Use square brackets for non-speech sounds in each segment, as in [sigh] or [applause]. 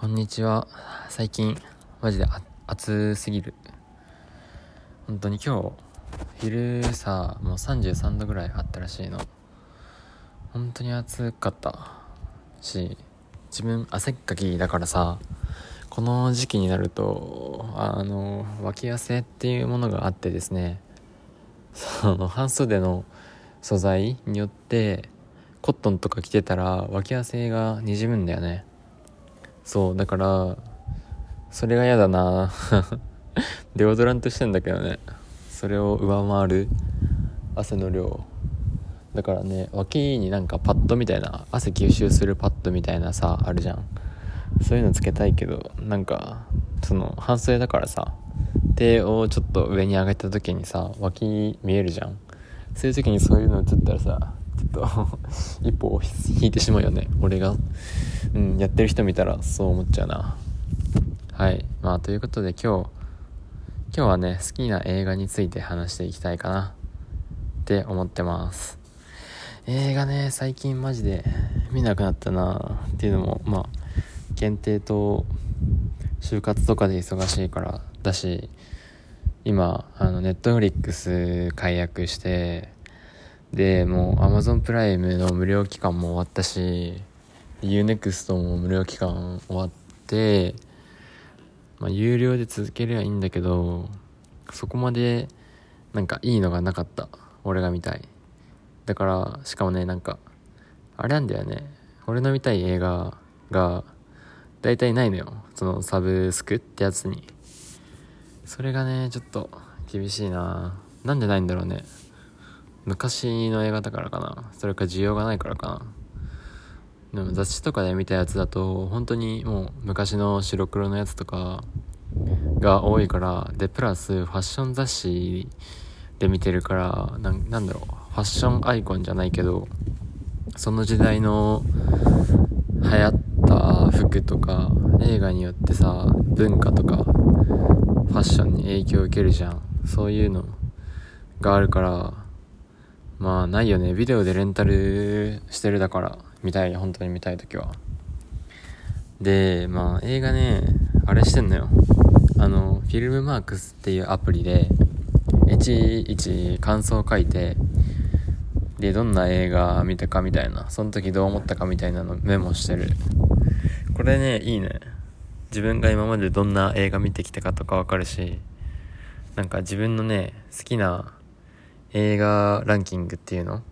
こんにちは。最近、マジで暑すぎる。本当に今日、昼さ、もう33度ぐらいあったらしいの。本当に暑かったし、自分汗っかきだからさ、この時期になると、あの、脇汗っていうものがあってですね、その半袖の素材によって、コットンとか着てたら脇汗がにじむんだよね。そうだからそれが嫌だな。[laughs] デオドラントしてんだけどね。それを上回る汗の量。だからね脇になんかパッドみたいな汗吸収するパッドみたいなさあるじゃん。そういうのつけたいけどなんかその半袖だからさ手をちょっと上に上げた時にさ脇見えるじゃん。そういう時にそういうの映ったらさと [laughs] 一歩引いてしまうよね。俺が、うん、やってる人見たらそう思っちゃうな。はい。まあということで今日今日はね好きな映画について話していきたいかな。って思ってます。映画ね最近マジで見なくなったな。っていうのもまあ限定と就活とかで忙しいからだし今あのネットフリックス解約してでもう Amazon プライムの無料期間も終わったし UNEXT も無料期間終わってまあ有料で続ければいいんだけどそこまでなんかいいのがなかった。俺が見たい。だからしかもねなんかあれなんだよね。俺の見たい映画が大体ないのよ。そのサブスクってやつに。それがねちょっと厳しいな。なんでないんだろうね。昔の映画だからかな。それか需要がないからかな。でも雑誌とかで見たやつだと本当にもう昔の白黒のやつとかが多いからでプラスファッション雑誌で見てるからなんだろう。ファッションアイコンじゃないけどその時代の流行った服とか映画によってさ文化とかファッションに影響を受けるじゃん。そういうのがあるからまあないよね。ビデオでレンタルしてるだから見たい本当に見たい時は。でまあ映画ねあれしてんのよ。あのフィルムマークスっていうアプリでいちいち感想を書いてでどんな映画見たかみたいなその時どう思ったかみたいなのメモしてる。これねいいね。自分が今までどんな映画見てきたかとかわかるしなんか自分のね好きな映画ランキングっていうの？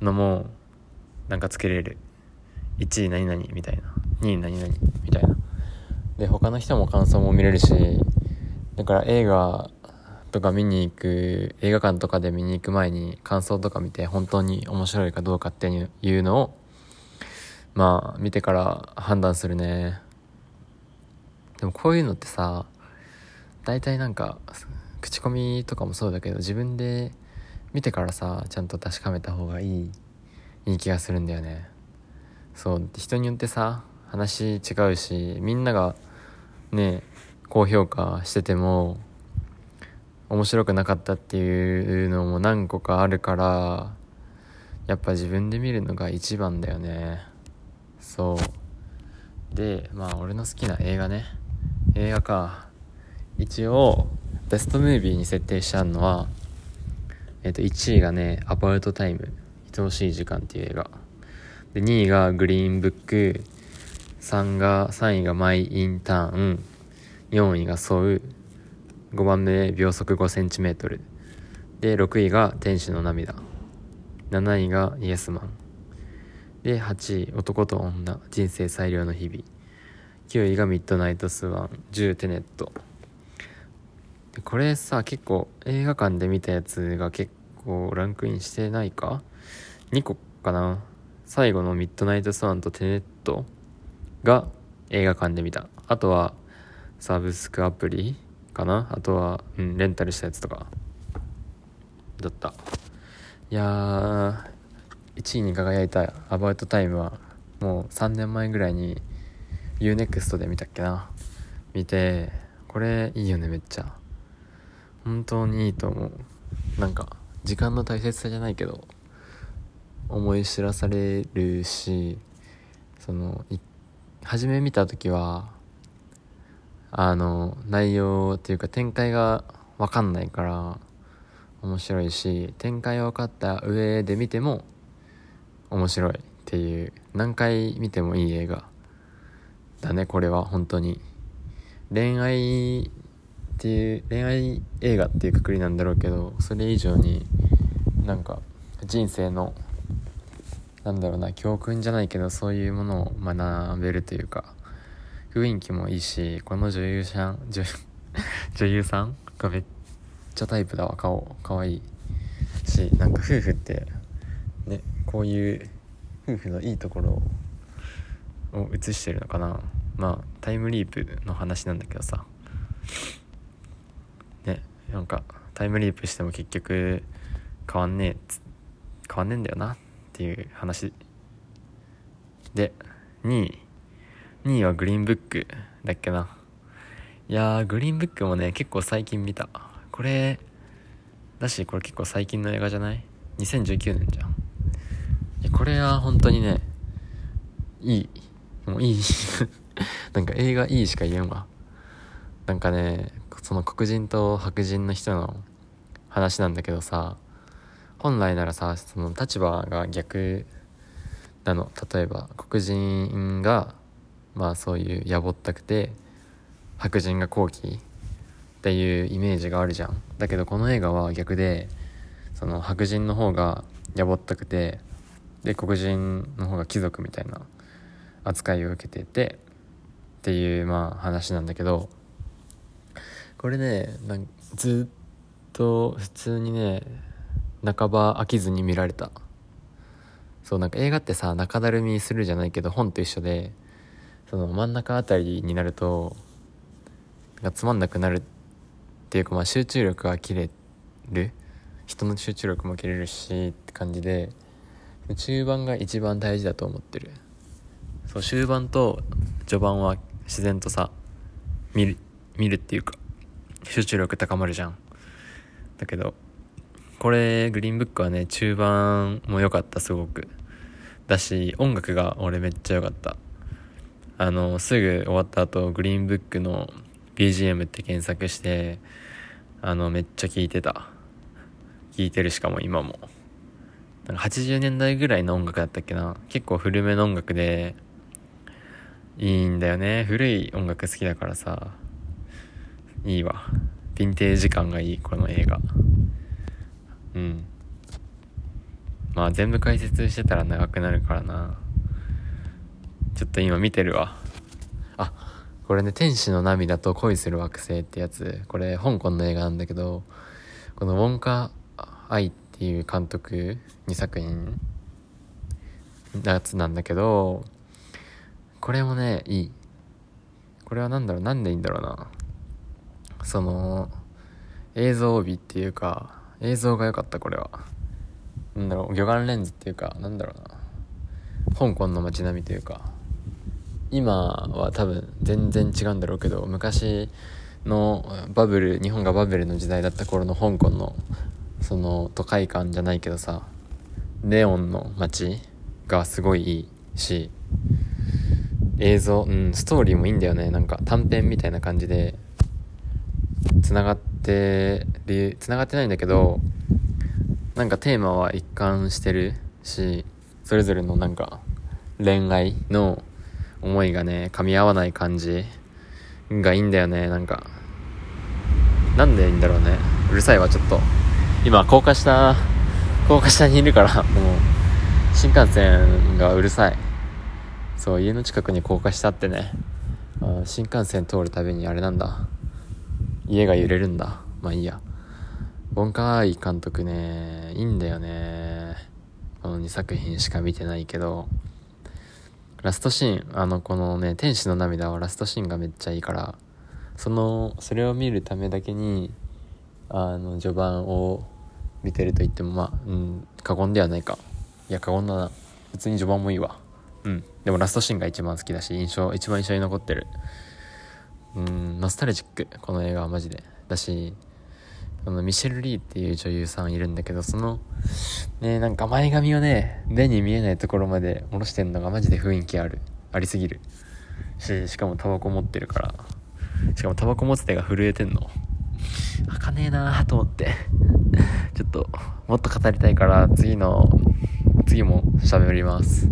のもなんかつけれる。1位何々みたいな。2位何々みたいな。で他の人も感想も見れるしだから映画とか見に行く映画館とかで見に行く前に感想とか見て本当に面白いかどうかっていうのをまあ見てから判断するね。でもこういうのってさ大体なんか口コミとかもそうだけど自分で見てからさちゃんと確かめた方がいいいい気がするんだよね。そう人によってさ話違うしみんながね高評価してても面白くなかったっていうのも何個かあるからやっぱ自分で見るのが一番だよね。そう。でまあ俺の好きな映画ね。映画か。一応ベストムービーに設定してあるのはえっ、と、1位がね、アバウトタイム、愛おしい時間っていう映画。で、2位がグリーンブック、3が、3位がマイ・インターン、4位がソウ、5番目秒速5センチメートル。で、6位が天使の涙。7位がイエスマン。で、8位、男と女、人生最良の日々。9位がミッドナイトスワン、10テネット。これさ、結構映画館で見たやつが結構ランクインしてないか ?2 個かな？最後のミッドナイトスワンとテネットが映画館で見た。あとはサブスクアプリかな？あとは、うん、レンタルしたやつとかだった。いやー、1位に輝いたアバウトタイムはもう3年前ぐらいに UNEXT で見たっけな？見て、これいいよねめっちゃ。本当にいいと思う。なんか時間の大切さじゃないけど思い知らされるしその初め見た時はあの内容っていうか展開が分かんないから面白いし展開分かった上で見ても面白いっていう。何回見てもいい映画だねこれは。本当に。恋愛っていう恋愛映画っていうくくりなんだろうけどそれ以上になんか人生のなんだろうな教訓じゃないけどそういうものを学べるというか雰囲気もいいしこの女優さん女 [laughs] 女優さんがめっちゃタイプだわ。顔かわいいしなんか夫婦ってねこういう夫婦のいいところを映してるのかな。まあタイムリープの話なんだけどさ。なんかタイムリープしても結局変わんねえ変わんねえんだよなっていう話。で2位。2位はグリーンブックだっけな。いやーグリーンブックもね結構最近見た。これだしこれ結構最近の映画じゃない ?2019 年じゃん。これは本当にねいい。もういい。[laughs] なんか映画いいしか言えんわ。なんかねその黒人と白人の人の話なんだけどさ本来ならさその立場が逆なの。例えば黒人がまあそういうやぼったくて白人が高貴っていうイメージがあるじゃん。だけどこの映画は逆でその白人の方がやぼったくてで黒人の方が貴族みたいな扱いを受けててっていうまあ話なんだけどこれねなんずっと普通にね半ば飽きずに見られた。そうなんか映画ってさ中だるみするじゃないけど本と一緒でその真ん中あたりになるとがつまんなくなるっていうかまあ集中力が切れる。人の集中力も切れるしって感じで中盤が一番大事だと思ってる。そう終盤と序盤は自然とさ見る見るっていうか。集中力高まるじゃん。だけどこれグリーンブックはね中盤も良かったすごく。だし音楽が俺めっちゃ良かった。あのすぐ終わった後グリーンブックの BGM って検索してあのめっちゃ聴いてた。聴いてるしかも今も。なんか80年代ぐらいの音楽だったっけな。結構古めの音楽でいいんだよね。古い音楽好きだからさ。いいわ。ヴィンテージ感がいいこの映画。うん。まあ全部解説してたら長くなるからな。ちょっと今見てるわ。あこれね「天使の涙と恋する惑星」ってやつ。これ香港の映画なんだけどこのウォンカ・アイっていう監督2作品のやつなんだけどこれもねいい。これは何だろう？何でいいんだろうな？その映像美っていうか映像が良かったこれは。なんだろう魚眼レンズっていうかなんだろうな。香港の街並みというか。今は多分全然違うんだろうけど昔のバブル日本がバブルの時代だった頃の香港のその都会感じゃないけどさネオンの街がすごいいいし映像うんストーリーもいいんだよね。なんか短編みたいな感じでつながってるつながってないんだけどなんかテーマは一貫してるしそれぞれのなんか恋愛の思いがね噛み合わない感じがいいんだよね。なんかなんでいいんだろうね。うるさいわちょっと。今高架下高架下にいるからもう新幹線がうるさい。そう家の近くに高架下ってね。あ新幹線通るたびにあれなんだ。家が揺れるんだ。まあいいや。ボンカーイ監督ねいいんだよね。この2作品しか見てないけど。ラストシーンあのこのね「天使の涙」はラストシーンがめっちゃいいから。そのそれを見るためだけにあの序盤を見てると言ってもまあ、うん、過言ではないか。いや過言だな。普通に序盤もいいわ。うん。でもラストシーンが一番好きだし印象一番印象に残ってる。うんノスタルジックこの映画はマジで。だしあのミシェル・リーっていう女優さんいるんだけどそのねなんか前髪をね目に見えないところまで下ろしてんのがマジで雰囲気ある。ありすぎる。ししかもタバコ持ってるから。しかもタバコ持つ手が震えてんの。開かねえなーと思って。[laughs] ちょっともっと語りたいから次の次も喋ります。